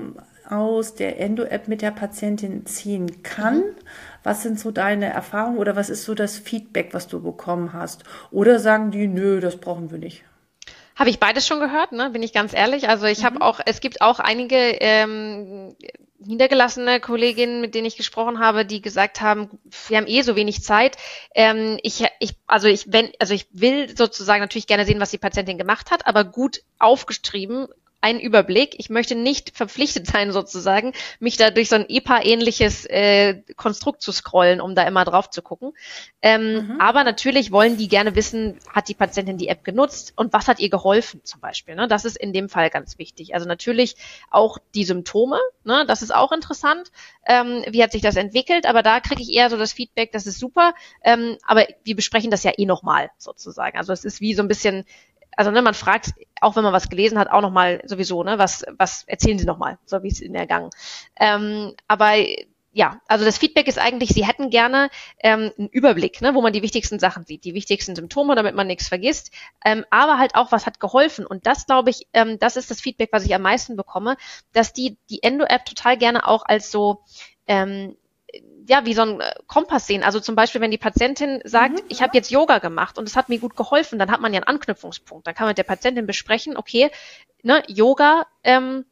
aus der Endo-App mit der Patientin ziehen kann? Mhm. Was sind so deine Erfahrungen oder was ist so das Feedback, was du bekommen hast? Oder sagen die, nö, das brauchen wir nicht? Habe ich beides schon gehört, ne? bin ich ganz ehrlich. Also ich mhm. habe auch, es gibt auch einige ähm, niedergelassene Kolleginnen, mit denen ich gesprochen habe, die gesagt haben, wir haben eh so wenig Zeit. Ähm, ich, ich, also ich, wenn, also ich will sozusagen natürlich gerne sehen, was die Patientin gemacht hat, aber gut aufgeschrieben einen Überblick. Ich möchte nicht verpflichtet sein, sozusagen, mich da durch so ein EPA-ähnliches äh, Konstrukt zu scrollen, um da immer drauf zu gucken. Ähm, mhm. Aber natürlich wollen die gerne wissen, hat die Patientin die App genutzt und was hat ihr geholfen zum Beispiel. Ne? Das ist in dem Fall ganz wichtig. Also natürlich auch die Symptome, ne? das ist auch interessant. Ähm, wie hat sich das entwickelt? Aber da kriege ich eher so das Feedback, das ist super. Ähm, aber wir besprechen das ja eh nochmal sozusagen. Also es ist wie so ein bisschen also ne, man fragt, auch wenn man was gelesen hat, auch nochmal sowieso, ne, was, was erzählen Sie nochmal, so wie es in der Gang. Ähm, aber ja, also das Feedback ist eigentlich, Sie hätten gerne ähm, einen Überblick, ne, wo man die wichtigsten Sachen sieht, die wichtigsten Symptome, damit man nichts vergisst, ähm, aber halt auch, was hat geholfen. Und das, glaube ich, ähm, das ist das Feedback, was ich am meisten bekomme, dass die die Endo-App total gerne auch als so ähm, ja, wie so ein äh, Kompass sehen. Also zum Beispiel, wenn die Patientin sagt, mhm. ich habe jetzt Yoga gemacht und es hat mir gut geholfen, dann hat man ja einen Anknüpfungspunkt. Dann kann man mit der Patientin besprechen, okay, ne, Yoga ähm,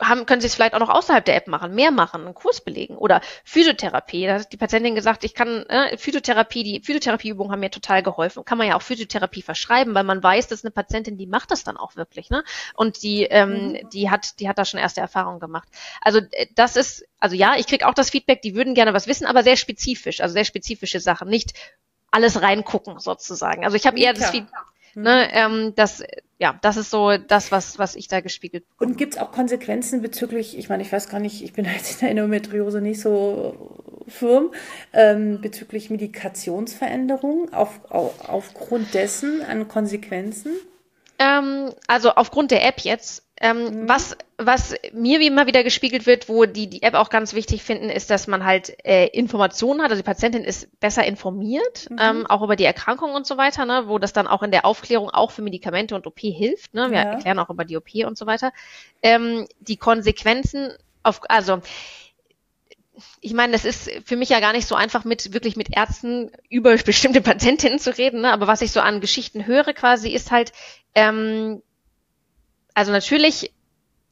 haben, können Sie es vielleicht auch noch außerhalb der App machen, mehr machen, einen Kurs belegen oder Physiotherapie. Da hat die Patientin gesagt, ich kann äh, Physiotherapie, die Physiotherapieübungen haben mir total geholfen. Kann man ja auch Physiotherapie verschreiben, weil man weiß, dass eine Patientin, die macht das dann auch wirklich, ne? Und die, ähm, mhm. die hat, die hat da schon erste Erfahrungen gemacht. Also äh, das ist, also ja, ich kriege auch das Feedback, die würden gerne was wissen, aber sehr spezifisch, also sehr spezifische Sachen, nicht alles reingucken sozusagen. Also ich habe eher das Feedback Ne, ähm, das, ja, das ist so das, was, was ich da gespiegelt bekomme. Und gibt es auch Konsequenzen bezüglich, ich meine, ich weiß gar nicht, ich bin jetzt in der Endometriose nicht so firm, ähm, bezüglich Medikationsveränderungen auf, auf, aufgrund dessen an Konsequenzen? Ähm, also aufgrund der App jetzt Ähm, mhm. was, was mir wie immer wieder gespiegelt wird, wo die die App auch ganz wichtig finden, ist, dass man halt äh, Informationen hat. Also die Patientin ist besser informiert, mhm. ähm, auch über die Erkrankung und so weiter, ne, wo das dann auch in der Aufklärung auch für Medikamente und OP hilft. Ne? Wir ja. erklären auch über die OP und so weiter. Ähm, die Konsequenzen auf, also ich meine, das ist für mich ja gar nicht so einfach, mit wirklich mit Ärzten über bestimmte Patientinnen zu reden, ne? aber was ich so an Geschichten höre quasi, ist halt, ähm, also natürlich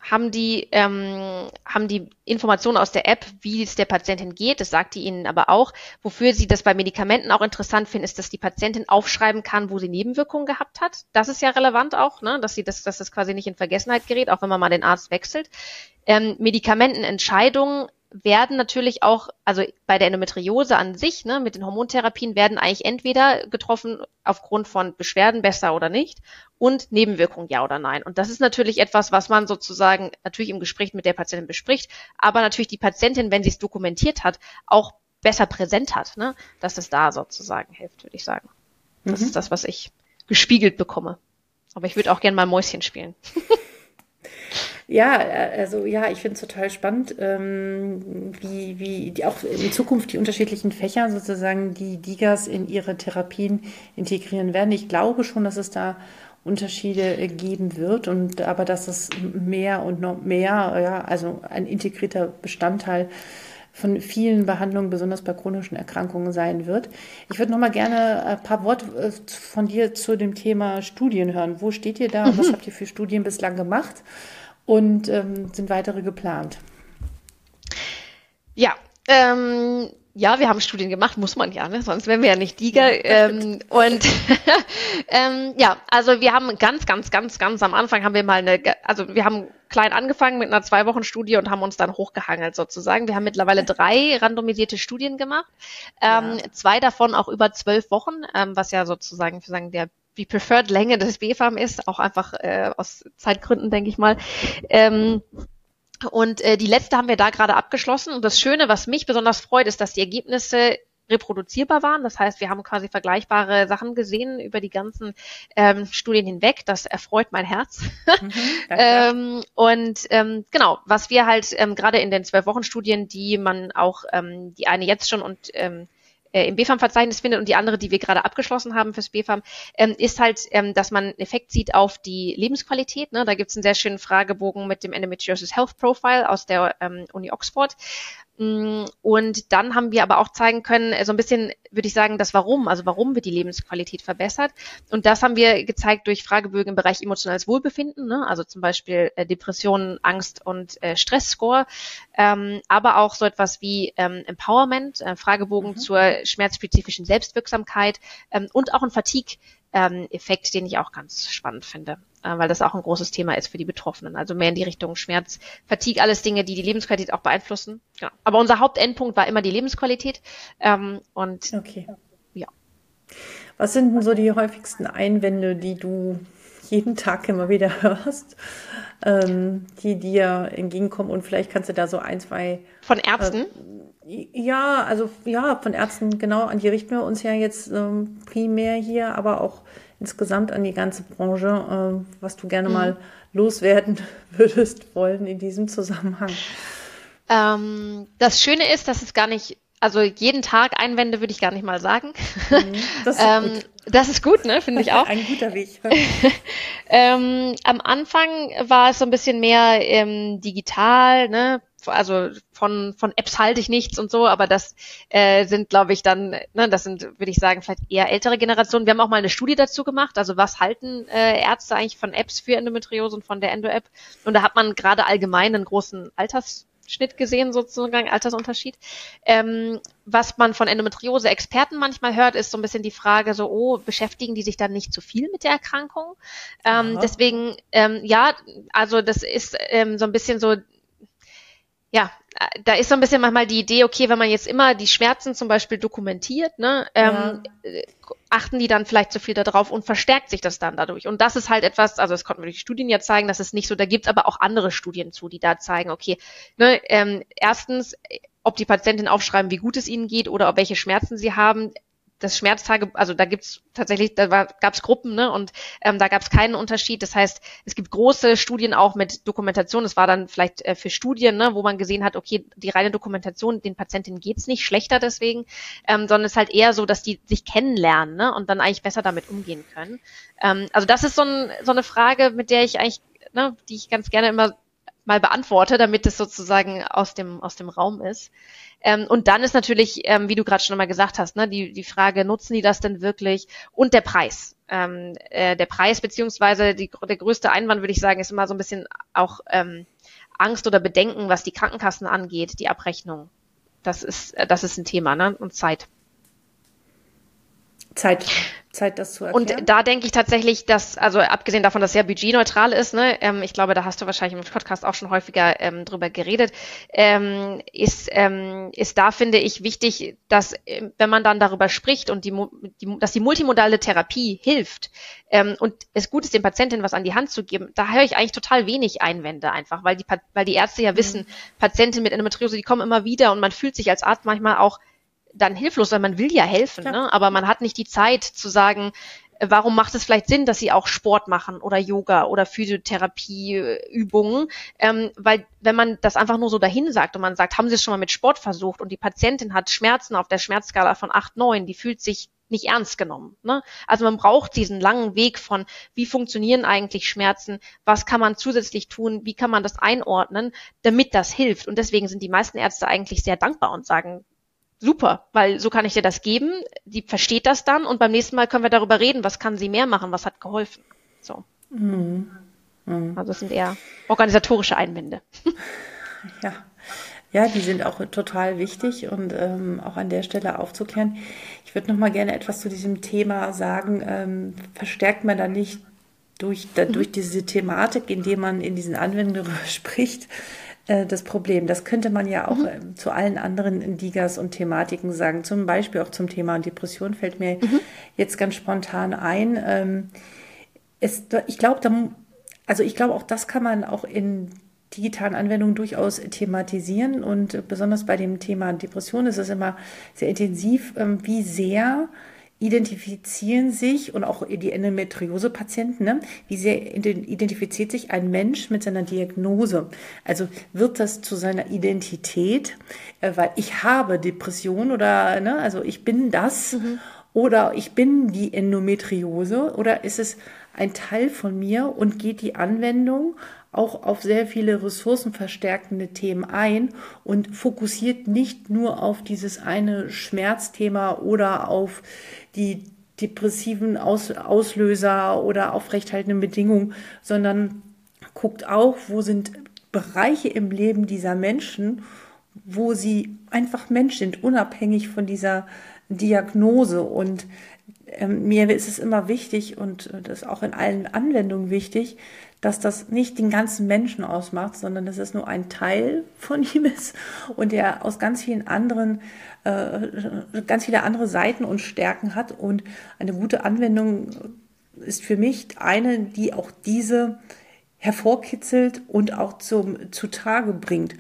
haben die, ähm, haben die Informationen aus der App, wie es der Patientin geht, das sagt die ihnen aber auch. Wofür sie das bei Medikamenten auch interessant finden, ist, dass die Patientin aufschreiben kann, wo sie Nebenwirkungen gehabt hat. Das ist ja relevant auch, ne? dass sie das, dass das quasi nicht in Vergessenheit gerät, auch wenn man mal den Arzt wechselt. Ähm, Medikamentenentscheidungen werden natürlich auch, also bei der Endometriose an sich, ne, mit den Hormontherapien werden eigentlich entweder getroffen aufgrund von Beschwerden besser oder nicht und Nebenwirkungen ja oder nein. Und das ist natürlich etwas, was man sozusagen natürlich im Gespräch mit der Patientin bespricht, aber natürlich die Patientin, wenn sie es dokumentiert hat, auch besser präsent hat, ne, dass es da sozusagen hilft, würde ich sagen. Das mhm. ist das, was ich gespiegelt bekomme. Aber ich würde auch gerne mal Mäuschen spielen. Ja, äh, also ja, ich finde es total spannend, ähm, wie, wie die auch in Zukunft die unterschiedlichen Fächer sozusagen die Digas in ihre Therapien integrieren werden. Ich glaube schon, dass es da Unterschiede äh, geben wird und aber dass es mehr und noch mehr, ja, also ein integrierter Bestandteil von vielen Behandlungen, besonders bei chronischen Erkrankungen sein wird. Ich würde noch mal gerne ein paar Worte äh, von dir zu dem Thema Studien hören. Wo steht ihr da? Mhm. Was habt ihr für Studien bislang gemacht? Und ähm, sind weitere geplant. Ja, ähm, ja, wir haben Studien gemacht, muss man ja, ne? sonst wären wir ja nicht Diga. Ja, ähm, und ähm, ja, also wir haben ganz, ganz, ganz, ganz am Anfang haben wir mal eine, also wir haben klein angefangen mit einer zwei Wochen Studie und haben uns dann hochgehangelt sozusagen. Wir haben mittlerweile drei randomisierte Studien gemacht, ähm, ja. zwei davon auch über zwölf Wochen, ähm, was ja sozusagen für sagen der die Preferred Länge des BFAM ist, auch einfach äh, aus Zeitgründen, denke ich mal. Ähm, und äh, die letzte haben wir da gerade abgeschlossen. Und das Schöne, was mich besonders freut, ist, dass die Ergebnisse reproduzierbar waren. Das heißt, wir haben quasi vergleichbare Sachen gesehen über die ganzen ähm, Studien hinweg. Das erfreut mein Herz. Mhm, ähm, und ähm, genau, was wir halt ähm, gerade in den zwölf Wochen Studien, die man auch ähm, die eine jetzt schon und ähm, äh, im BFAM-Verzeichnis findet und die andere, die wir gerade abgeschlossen haben fürs BFAM, ähm, ist halt, ähm, dass man einen Effekt sieht auf die Lebensqualität. Ne? Da gibt es einen sehr schönen Fragebogen mit dem Endometriosis Health Profile aus der ähm, Uni Oxford. Mm, und dann haben wir aber auch zeigen können, äh, so ein bisschen, würde ich sagen, das Warum, also warum wird die Lebensqualität verbessert. Und das haben wir gezeigt durch Fragebögen im Bereich emotionales Wohlbefinden, ne? also zum Beispiel äh, Depressionen, Angst und äh, Stressscore, ähm, aber auch so etwas wie ähm, Empowerment, äh, Fragebogen mhm. zur schmerzspezifischen Selbstwirksamkeit ähm, und auch ein Fatigue ähm, Effekt, den ich auch ganz spannend finde, äh, weil das auch ein großes Thema ist für die Betroffenen. Also mehr in die Richtung Schmerz, Fatigue, alles Dinge, die die Lebensqualität auch beeinflussen. Genau. Aber unser Hauptendpunkt war immer die Lebensqualität. Ähm, und okay. ja. Was sind denn so die häufigsten Einwände, die du jeden Tag immer wieder hörst, ähm, die dir entgegenkommen? Und vielleicht kannst du da so ein, zwei von Ärzten. Äh, ja, also ja, von Ärzten genau, an die richten wir uns ja jetzt ähm, primär hier, aber auch insgesamt an die ganze Branche, äh, was du gerne mhm. mal loswerden würdest wollen in diesem Zusammenhang. Ähm, das Schöne ist, dass es gar nicht, also jeden Tag Einwände würde ich gar nicht mal sagen. Mhm, das, ist ähm, gut. das ist gut, ne, finde ich auch. Ein guter Weg. ähm, am Anfang war es so ein bisschen mehr ähm, digital, ne, also von, von Apps halte ich nichts und so, aber das äh, sind, glaube ich, dann, ne, das sind, würde ich sagen, vielleicht eher ältere Generationen. Wir haben auch mal eine Studie dazu gemacht, also was halten äh, Ärzte eigentlich von Apps für Endometriose und von der Endo-App? Und da hat man gerade allgemein einen großen Alters Schnitt gesehen, sozusagen, Altersunterschied. Ähm, was man von Endometriose-Experten manchmal hört, ist so ein bisschen die Frage so, oh, beschäftigen die sich dann nicht zu viel mit der Erkrankung? Ähm, deswegen, ähm, ja, also das ist ähm, so ein bisschen so ja, da ist so ein bisschen manchmal die Idee, okay, wenn man jetzt immer die Schmerzen zum Beispiel dokumentiert, ne, ähm, ja. Äh, achten die dann vielleicht zu viel darauf und verstärkt sich das dann dadurch. Und das ist halt etwas, also das konnten wir durch Studien ja zeigen, dass es nicht so, da gibt's aber auch andere Studien zu, die da zeigen, okay, ne, ähm, erstens, ob die Patienten aufschreiben, wie gut es ihnen geht oder ob welche Schmerzen sie haben, das Schmerztage, also da gibt's tatsächlich, da gab es Gruppen, ne? Und ähm, da gab es keinen Unterschied. Das heißt, es gibt große Studien auch mit Dokumentation. Das war dann vielleicht äh, für Studien, ne, wo man gesehen hat, okay, die reine Dokumentation, den Patientinnen geht's nicht schlechter deswegen, ähm, sondern es ist halt eher so, dass die sich kennenlernen ne? und dann eigentlich besser damit umgehen können. Ähm, also das ist so, ein, so eine Frage, mit der ich eigentlich, ne, die ich ganz gerne immer mal beantworte, damit es sozusagen aus dem, aus dem Raum ist. Ähm, und dann ist natürlich, ähm, wie du gerade schon mal gesagt hast, ne, die, die Frage, nutzen die das denn wirklich? Und der Preis. Ähm, äh, der Preis beziehungsweise die, der größte Einwand, würde ich sagen, ist immer so ein bisschen auch ähm, Angst oder Bedenken, was die Krankenkassen angeht, die Abrechnung. Das ist, äh, das ist ein Thema, ne? Und Zeit. Zeit. Zeit, das zu erklären? Und da denke ich tatsächlich, dass, also abgesehen davon, dass es sehr budgetneutral ist, ne, ähm, ich glaube, da hast du wahrscheinlich im Podcast auch schon häufiger ähm, drüber geredet, ähm, ist, ähm, ist da, finde ich, wichtig, dass, äh, wenn man dann darüber spricht und die, die dass die multimodale Therapie hilft ähm, und es gut ist, den Patientinnen was an die Hand zu geben, da höre ich eigentlich total wenig Einwände einfach, weil die, weil die Ärzte ja mhm. wissen, Patientinnen mit Endometriose, die kommen immer wieder und man fühlt sich als Arzt manchmal auch dann hilflos, weil man will ja helfen. Ne? aber man hat nicht die Zeit zu sagen, äh, warum macht es vielleicht Sinn, dass sie auch Sport machen oder Yoga oder Physiotherapieübungen? Ähm, weil wenn man das einfach nur so dahin sagt und man sagt, haben Sie es schon mal mit Sport versucht und die Patientin hat Schmerzen auf der Schmerzskala von 8, 9, die fühlt sich nicht ernst genommen. Ne? Also man braucht diesen langen Weg von, wie funktionieren eigentlich Schmerzen, was kann man zusätzlich tun, wie kann man das einordnen, damit das hilft. Und deswegen sind die meisten Ärzte eigentlich sehr dankbar und sagen, super, weil so kann ich dir das geben, die versteht das dann und beim nächsten Mal können wir darüber reden, was kann sie mehr machen, was hat geholfen. So. Mhm. Mhm. Also das sind eher organisatorische Einwände. Ja. Ja, die sind auch total wichtig und ähm, auch an der Stelle aufzuklären. Ich würde noch mal gerne etwas zu diesem Thema sagen. Ähm, verstärkt man da nicht durch, da, durch mhm. diese Thematik, indem man in diesen Anwendungen darüber spricht, äh, das Problem. Das könnte man ja auch mhm. Äh, zu allen anderen Digas und Thematiken sagen. Zum Beispiel auch zum Thema Depression fällt mir mhm. jetzt ganz spontan ein. Ähm, es, ich glaube, also ich glaube, auch das kann man auch in digitalen Anwendungen durchaus thematisieren und besonders bei dem Thema Depression ist es immer sehr intensiv, ähm, wie sehr identifizieren sich und auch die Endometriose-Patienten, ne, wie sehr identifiziert sich ein Mensch mit seiner Diagnose? Also wird das zu seiner Identität, äh, weil ich habe Depression oder, ne, also ich bin das mhm. oder ich bin die Endometriose oder ist es ein Teil von mir und geht die Anwendung auch auf sehr viele ressourcenverstärkende Themen ein und fokussiert nicht nur auf dieses eine Schmerzthema oder auf die depressiven Aus Auslöser oder aufrechthaltenden Bedingungen, sondern guckt auch, wo sind Bereiche im Leben dieser Menschen, wo sie einfach Mensch sind, unabhängig von dieser Diagnose. Und ähm, mir ist es immer wichtig und das ist auch in allen Anwendungen wichtig, dass das nicht den ganzen Menschen ausmacht, sondern dass es nur ein Teil von ihm ist und der aus ganz vielen anderen, äh, ganz viele andere Seiten und Stärken hat. Und eine gute Anwendung ist für mich eine, die auch diese hervorkitzelt und auch zum zutage bringt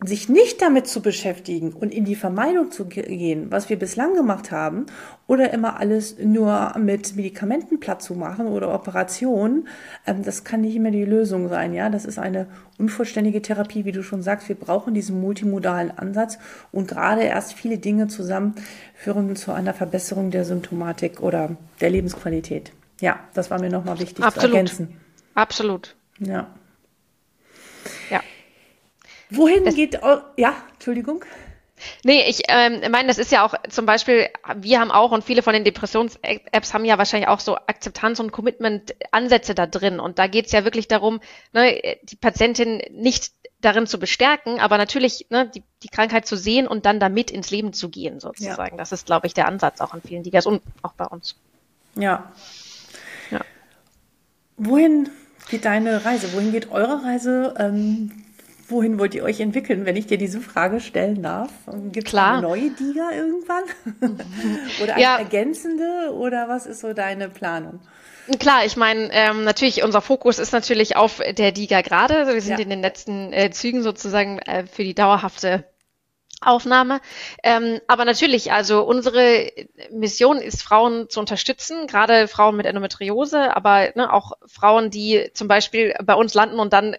sich nicht damit zu beschäftigen und in die Vermeidung zu gehen, was wir bislang gemacht haben, oder immer alles nur mit Medikamenten platt zu machen oder Operationen, ähm, das kann nicht immer die Lösung sein. Ja, das ist eine unvollständige Therapie, wie du schon sagst. Wir brauchen diesen multimodalen Ansatz und gerade erst viele Dinge zusammen führen zu einer Verbesserung der Symptomatik oder der Lebensqualität. Ja, das war mir nochmal wichtig Absolut. zu ergänzen. Absolut. Ja. Ja. Wohin das, geht, ja, Entschuldigung. Nee, ich ähm, meine, das ist ja auch zum Beispiel, wir haben auch und viele von den Depressions-Apps haben ja wahrscheinlich auch so Akzeptanz- und Commitment-Ansätze da drin. Und da geht es ja wirklich darum, ne, die Patientin nicht darin zu bestärken, aber natürlich ne, die, die Krankheit zu sehen und dann damit ins Leben zu gehen, sozusagen. Ja. Das ist, glaube ich, der Ansatz auch an vielen Digas und auch bei uns. Ja. ja. Wohin geht deine Reise? Wohin geht eure Reise? Ähm, wohin wollt ihr euch entwickeln, wenn ich dir diese Frage stellen darf? Gibt es eine neue Diga irgendwann? oder eine ja. ergänzende? Oder was ist so deine Planung? Klar, ich meine, ähm, natürlich, unser Fokus ist natürlich auf der Diga gerade. Wir sind ja. in den letzten äh, Zügen sozusagen äh, für die dauerhafte Aufnahme. Ähm, aber natürlich, also unsere Mission ist, Frauen zu unterstützen, gerade Frauen mit Endometriose, aber ne, auch Frauen, die zum Beispiel bei uns landen und dann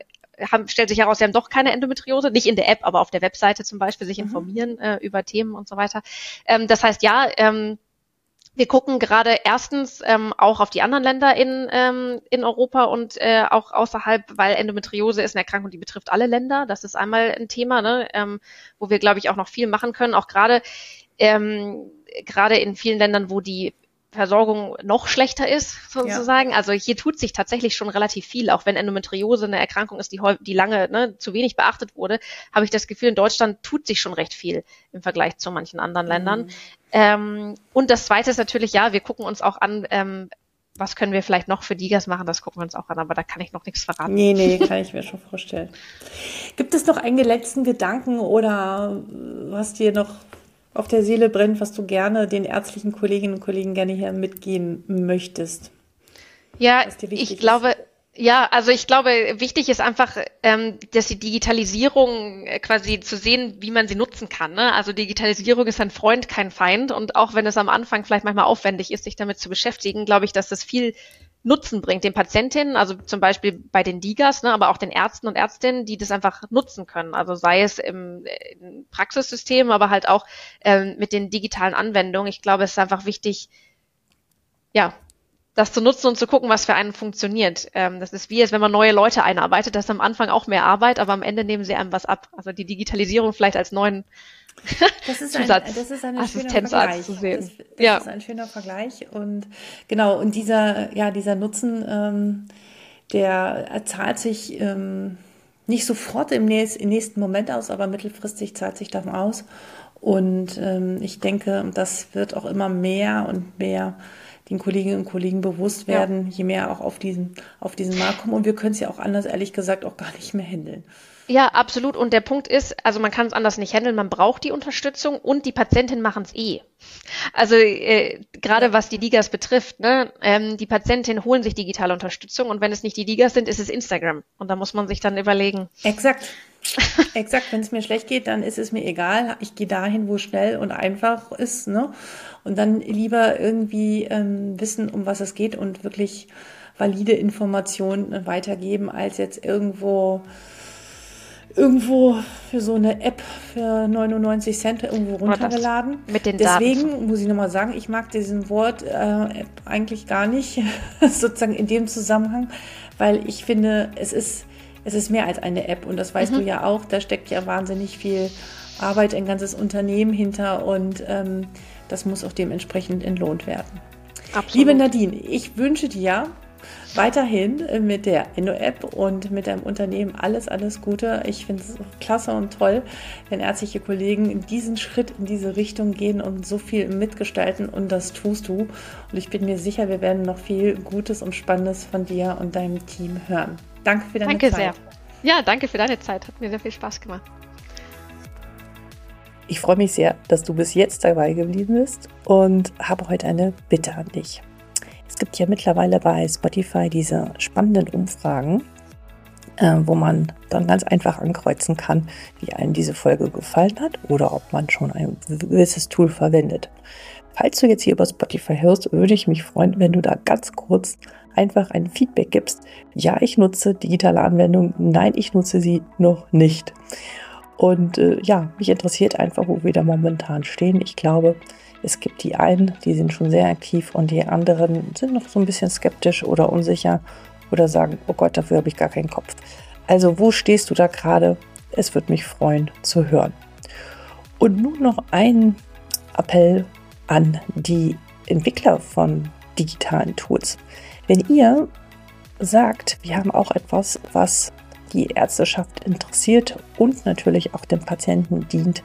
haben, stellt sich heraus, sie haben doch keine Endometriose, nicht in der App, aber auf der Webseite zum Beispiel sich mhm. informieren äh, über Themen und so weiter. Ähm, das heißt, ja, ähm, wir gucken gerade erstens ähm, auch auf die anderen Länder in, ähm, in Europa und äh, auch außerhalb, weil Endometriose ist eine Erkrankung, die betrifft alle Länder. Das ist einmal ein Thema, ne, ähm, wo wir, glaube ich, auch noch viel machen können. Auch gerade ähm, gerade in vielen Ländern, wo die Versorgung noch schlechter ist, sozusagen. Ja. Also hier tut sich tatsächlich schon relativ viel, auch wenn Endometriose eine Erkrankung ist, die, die lange ne, zu wenig beachtet wurde, habe ich das Gefühl, in Deutschland tut sich schon recht viel im Vergleich zu manchen anderen mhm. Ländern. Ähm, und das Zweite ist natürlich, ja, wir gucken uns auch an, ähm, was können wir vielleicht noch für Digas machen, das gucken wir uns auch an, aber da kann ich noch nichts verraten. Nee, nee, kann ich mir schon vorstellen. Gibt es noch einen letzten Gedanken oder was dir noch auf der Seele brennt, was du gerne den ärztlichen Kolleginnen und Kollegen gerne hier mitgeben möchtest? Ja, ich glaube, ja, also ich glaube, wichtig ist einfach, ähm, dass die Digitalisierung äh, quasi zu sehen, wie man sie nutzen kann. Ne? Also Digitalisierung ist ein Freund, kein Feind. Und auch wenn es am Anfang vielleicht manchmal aufwendig ist, sich damit zu beschäftigen, glaube ich, dass das viel Nutzen bringt den Patientinnen, also zum Beispiel bei den Digas, ne, aber auch den Ärzten und Ärztinnen, die das einfach nutzen können. Also sei es im, im Praxissystem, aber halt auch ähm, mit den digitalen Anwendungen. Ich glaube, es ist einfach wichtig, ja, das zu nutzen und zu gucken, was für einen funktioniert. Ähm, das ist wie, als wenn man neue Leute einarbeitet. Das ist am Anfang auch mehr Arbeit, aber am Ende nehmen sie einem was ab. Also die Digitalisierung vielleicht als neuen das ist, ein, das ist ein schöner Vergleich. Zu sehen. Das, das ja. ist ein schöner Vergleich. Und genau, und dieser, ja, dieser Nutzen, ähm, der zahlt sich ähm, nicht sofort im, nächst, im, nächsten Moment aus, aber mittelfristig zahlt sich dann aus. Und ähm, ich denke, das wird auch immer mehr und mehr den Kolleginnen und Kollegen bewusst werden, ja. je mehr auch auf diesen, auf diesen Markt kommen. Und wir können es ja auch anders, ehrlich gesagt, auch gar nicht mehr handeln. Ja, absolut. Und der Punkt ist, also man kann es anders nicht handeln, man braucht die Unterstützung und die Patientinnen machen es eh. Also äh, gerade was die Ligas betrifft, ne, ähm, die Patientinnen holen sich digitale Unterstützung und wenn es nicht die Ligas sind, ist es Instagram. Und da muss man sich dann überlegen. Exakt. Exakt, wenn es mir schlecht geht, dann ist es mir egal. Ich gehe dahin, wo es schnell und einfach ist, ne? Und dann lieber irgendwie ähm, wissen, um was es geht und wirklich valide Informationen weitergeben, als jetzt irgendwo irgendwo für so eine App für 99 Cent irgendwo runtergeladen. Mit den Deswegen Daten. muss ich nochmal sagen, ich mag diesen Wort äh, App eigentlich gar nicht, sozusagen in dem Zusammenhang, weil ich finde, es ist, es ist mehr als eine App und das weißt mhm. du ja auch, da steckt ja wahnsinnig viel Arbeit, ein ganzes Unternehmen hinter und ähm, das muss auch dementsprechend entlohnt werden. Absolut. Liebe Nadine, ich wünsche dir weiterhin mit der Enno-App und mit deinem Unternehmen alles, alles Gute. Ich finde es klasse und toll, wenn ärztliche Kollegen in diesen Schritt, in diese Richtung gehen und so viel mitgestalten und das tust du. Und ich bin mir sicher, wir werden noch viel Gutes und Spannendes von dir und deinem Team hören. Danke für deine danke Zeit. Danke sehr. Ja, danke für deine Zeit. Hat mir sehr viel Spaß gemacht. Ich freue mich sehr, dass du bis jetzt dabei geblieben bist und habe heute eine Bitte an dich. Es gibt ja mittlerweile bei Spotify diese spannenden Umfragen, äh, wo man dann ganz einfach ankreuzen kann, wie einem diese Folge gefallen hat oder ob man schon ein gewisses Tool verwendet. Falls du jetzt hier über Spotify hörst, würde ich mich freuen, wenn du da ganz kurz einfach ein Feedback gibst. Ja, ich nutze digitale Anwendungen. Nein, ich nutze sie noch nicht. Und äh, ja, mich interessiert einfach, wo wir da momentan stehen. Ich glaube, es gibt die einen, die sind schon sehr aktiv und die anderen sind noch so ein bisschen skeptisch oder unsicher oder sagen, oh Gott, dafür habe ich gar keinen Kopf. Also wo stehst du da gerade? Es würde mich freuen zu hören. Und nun noch ein Appell an die Entwickler von digitalen Tools. Wenn ihr sagt, wir haben auch etwas, was die Ärzteschaft interessiert und natürlich auch dem Patienten dient,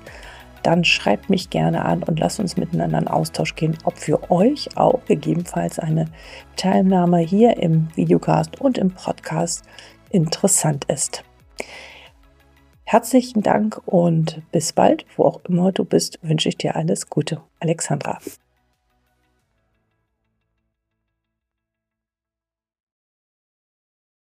dann schreibt mich gerne an und lasst uns miteinander in Austausch gehen, ob für euch auch gegebenenfalls eine Teilnahme hier im Videocast und im Podcast interessant ist. Herzlichen Dank und bis bald, wo auch immer du bist, wünsche ich dir alles Gute. Alexandra.